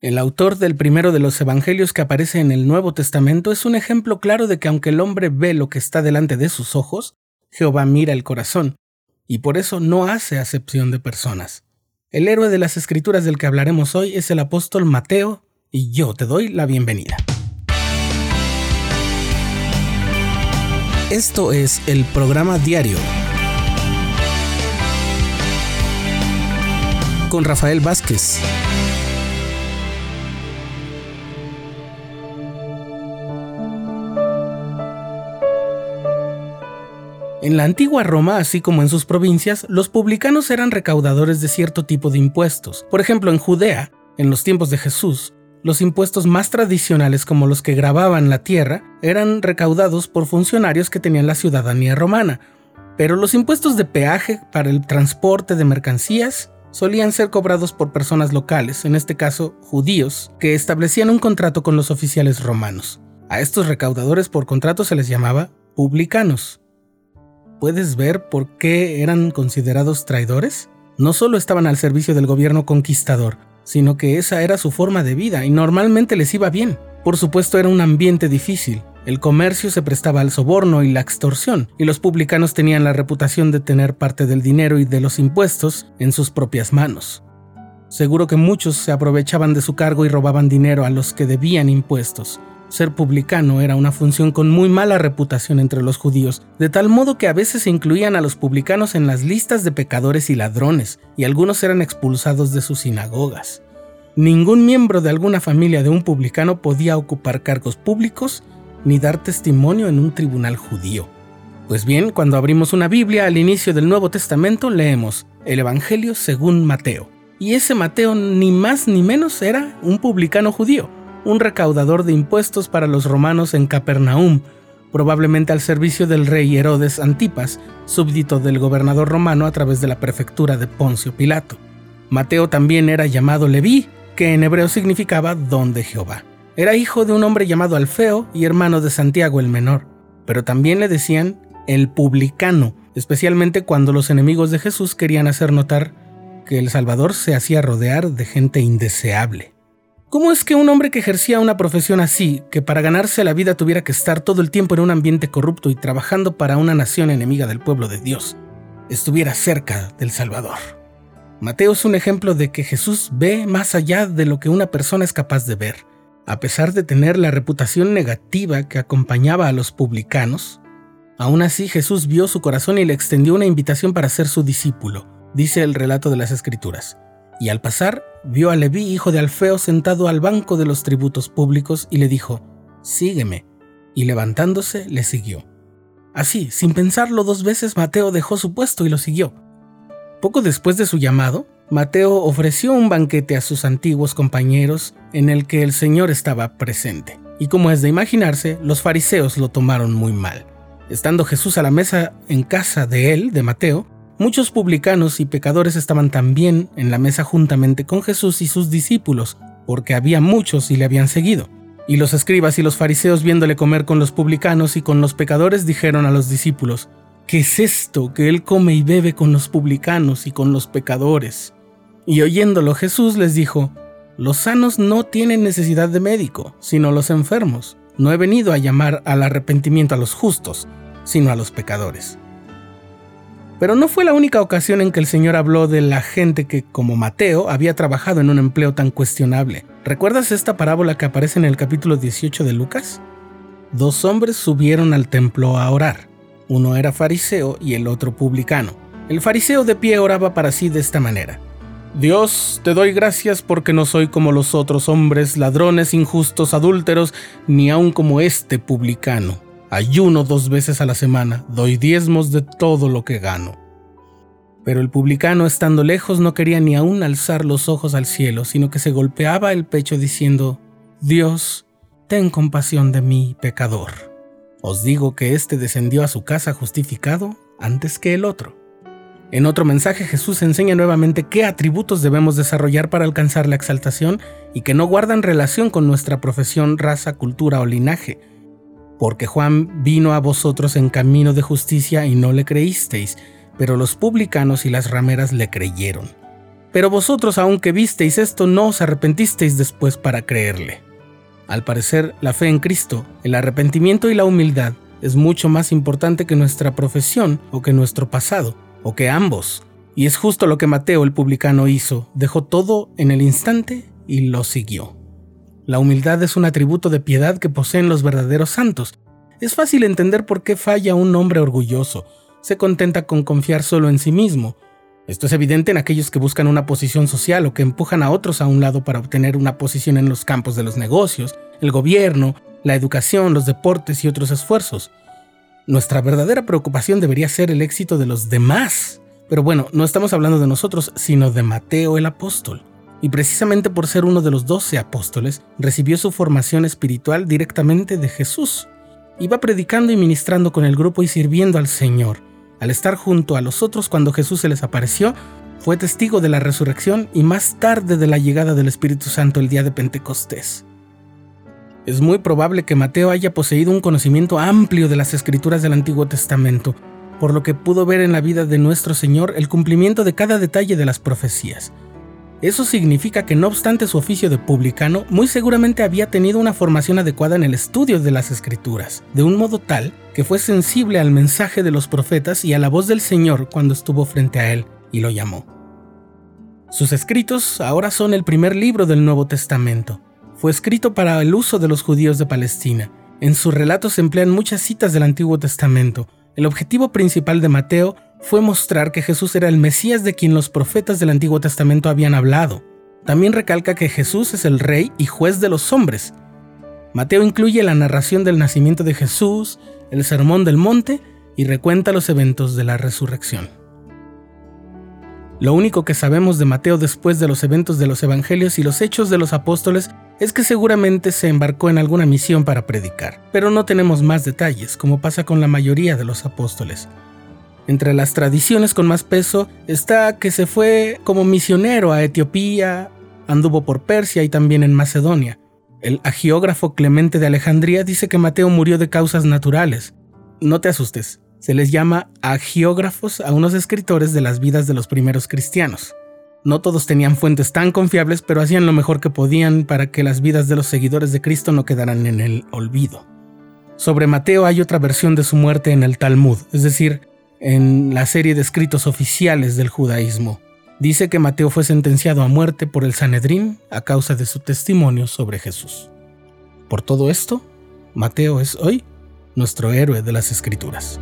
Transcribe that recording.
El autor del primero de los evangelios que aparece en el Nuevo Testamento es un ejemplo claro de que aunque el hombre ve lo que está delante de sus ojos, Jehová mira el corazón, y por eso no hace acepción de personas. El héroe de las escrituras del que hablaremos hoy es el apóstol Mateo, y yo te doy la bienvenida. Esto es el programa diario con Rafael Vázquez. En la antigua Roma, así como en sus provincias, los publicanos eran recaudadores de cierto tipo de impuestos. Por ejemplo, en Judea, en los tiempos de Jesús, los impuestos más tradicionales como los que grababan la tierra eran recaudados por funcionarios que tenían la ciudadanía romana, pero los impuestos de peaje para el transporte de mercancías solían ser cobrados por personas locales, en este caso judíos, que establecían un contrato con los oficiales romanos. A estos recaudadores por contrato se les llamaba publicanos puedes ver por qué eran considerados traidores? No solo estaban al servicio del gobierno conquistador, sino que esa era su forma de vida y normalmente les iba bien. Por supuesto era un ambiente difícil. El comercio se prestaba al soborno y la extorsión, y los publicanos tenían la reputación de tener parte del dinero y de los impuestos en sus propias manos. Seguro que muchos se aprovechaban de su cargo y robaban dinero a los que debían impuestos, ser publicano era una función con muy mala reputación entre los judíos, de tal modo que a veces incluían a los publicanos en las listas de pecadores y ladrones, y algunos eran expulsados de sus sinagogas. Ningún miembro de alguna familia de un publicano podía ocupar cargos públicos ni dar testimonio en un tribunal judío. Pues bien, cuando abrimos una Biblia al inicio del Nuevo Testamento leemos el Evangelio según Mateo. Y ese Mateo ni más ni menos era un publicano judío un recaudador de impuestos para los romanos en Capernaum, probablemente al servicio del rey Herodes Antipas, súbdito del gobernador romano a través de la prefectura de Poncio Pilato. Mateo también era llamado Leví, que en hebreo significaba don de Jehová. Era hijo de un hombre llamado Alfeo y hermano de Santiago el menor, pero también le decían el publicano, especialmente cuando los enemigos de Jesús querían hacer notar que el Salvador se hacía rodear de gente indeseable. ¿Cómo es que un hombre que ejercía una profesión así, que para ganarse la vida tuviera que estar todo el tiempo en un ambiente corrupto y trabajando para una nación enemiga del pueblo de Dios, estuviera cerca del Salvador? Mateo es un ejemplo de que Jesús ve más allá de lo que una persona es capaz de ver. A pesar de tener la reputación negativa que acompañaba a los publicanos, aún así Jesús vio su corazón y le extendió una invitación para ser su discípulo, dice el relato de las Escrituras. Y al pasar, vio a Leví, hijo de Alfeo, sentado al banco de los tributos públicos y le dijo, Sígueme. Y levantándose, le siguió. Así, sin pensarlo dos veces, Mateo dejó su puesto y lo siguió. Poco después de su llamado, Mateo ofreció un banquete a sus antiguos compañeros en el que el Señor estaba presente. Y como es de imaginarse, los fariseos lo tomaron muy mal. Estando Jesús a la mesa en casa de él, de Mateo, Muchos publicanos y pecadores estaban también en la mesa juntamente con Jesús y sus discípulos, porque había muchos y le habían seguido. Y los escribas y los fariseos viéndole comer con los publicanos y con los pecadores dijeron a los discípulos, ¿qué es esto que él come y bebe con los publicanos y con los pecadores? Y oyéndolo Jesús les dijo, los sanos no tienen necesidad de médico, sino los enfermos. No he venido a llamar al arrepentimiento a los justos, sino a los pecadores. Pero no fue la única ocasión en que el Señor habló de la gente que, como Mateo, había trabajado en un empleo tan cuestionable. ¿Recuerdas esta parábola que aparece en el capítulo 18 de Lucas? Dos hombres subieron al templo a orar. Uno era fariseo y el otro publicano. El fariseo de pie oraba para sí de esta manera. Dios, te doy gracias porque no soy como los otros hombres, ladrones, injustos, adúlteros, ni aun como este publicano ayuno dos veces a la semana, doy diezmos de todo lo que gano. Pero el publicano, estando lejos, no quería ni aún alzar los ojos al cielo, sino que se golpeaba el pecho diciendo, Dios, ten compasión de mí, pecador. Os digo que éste descendió a su casa justificado antes que el otro. En otro mensaje Jesús enseña nuevamente qué atributos debemos desarrollar para alcanzar la exaltación y que no guardan relación con nuestra profesión, raza, cultura o linaje, porque Juan vino a vosotros en camino de justicia y no le creísteis, pero los publicanos y las rameras le creyeron. Pero vosotros, aunque visteis esto, no os arrepentisteis después para creerle. Al parecer, la fe en Cristo, el arrepentimiento y la humildad es mucho más importante que nuestra profesión o que nuestro pasado, o que ambos. Y es justo lo que Mateo el publicano hizo, dejó todo en el instante y lo siguió. La humildad es un atributo de piedad que poseen los verdaderos santos. Es fácil entender por qué falla un hombre orgulloso, se contenta con confiar solo en sí mismo, esto es evidente en aquellos que buscan una posición social o que empujan a otros a un lado para obtener una posición en los campos de los negocios, el gobierno, la educación, los deportes y otros esfuerzos. Nuestra verdadera preocupación debería ser el éxito de los demás. Pero bueno, no estamos hablando de nosotros, sino de Mateo el apóstol. Y precisamente por ser uno de los doce apóstoles, recibió su formación espiritual directamente de Jesús. Iba predicando y ministrando con el grupo y sirviendo al Señor al estar junto a los otros cuando Jesús se les apareció, fue testigo de la resurrección y más tarde de la llegada del Espíritu Santo el día de Pentecostés. Es muy probable que Mateo haya poseído un conocimiento amplio de las escrituras del Antiguo Testamento, por lo que pudo ver en la vida de nuestro Señor el cumplimiento de cada detalle de las profecías. Eso significa que no obstante su oficio de publicano, muy seguramente había tenido una formación adecuada en el estudio de las escrituras, de un modo tal que fue sensible al mensaje de los profetas y a la voz del Señor cuando estuvo frente a él y lo llamó. Sus escritos ahora son el primer libro del Nuevo Testamento. Fue escrito para el uso de los judíos de Palestina. En sus relatos se emplean muchas citas del Antiguo Testamento. El objetivo principal de Mateo fue mostrar que Jesús era el Mesías de quien los profetas del Antiguo Testamento habían hablado. También recalca que Jesús es el rey y juez de los hombres. Mateo incluye la narración del nacimiento de Jesús, el sermón del monte y recuenta los eventos de la resurrección. Lo único que sabemos de Mateo después de los eventos de los evangelios y los hechos de los apóstoles es que seguramente se embarcó en alguna misión para predicar, pero no tenemos más detalles, como pasa con la mayoría de los apóstoles. Entre las tradiciones con más peso está que se fue como misionero a Etiopía, anduvo por Persia y también en Macedonia. El agiógrafo Clemente de Alejandría dice que Mateo murió de causas naturales. No te asustes, se les llama agiógrafos a unos escritores de las vidas de los primeros cristianos. No todos tenían fuentes tan confiables, pero hacían lo mejor que podían para que las vidas de los seguidores de Cristo no quedaran en el olvido. Sobre Mateo hay otra versión de su muerte en el Talmud, es decir, en la serie de escritos oficiales del judaísmo. Dice que Mateo fue sentenciado a muerte por el Sanedrín a causa de su testimonio sobre Jesús. Por todo esto, Mateo es hoy nuestro héroe de las escrituras.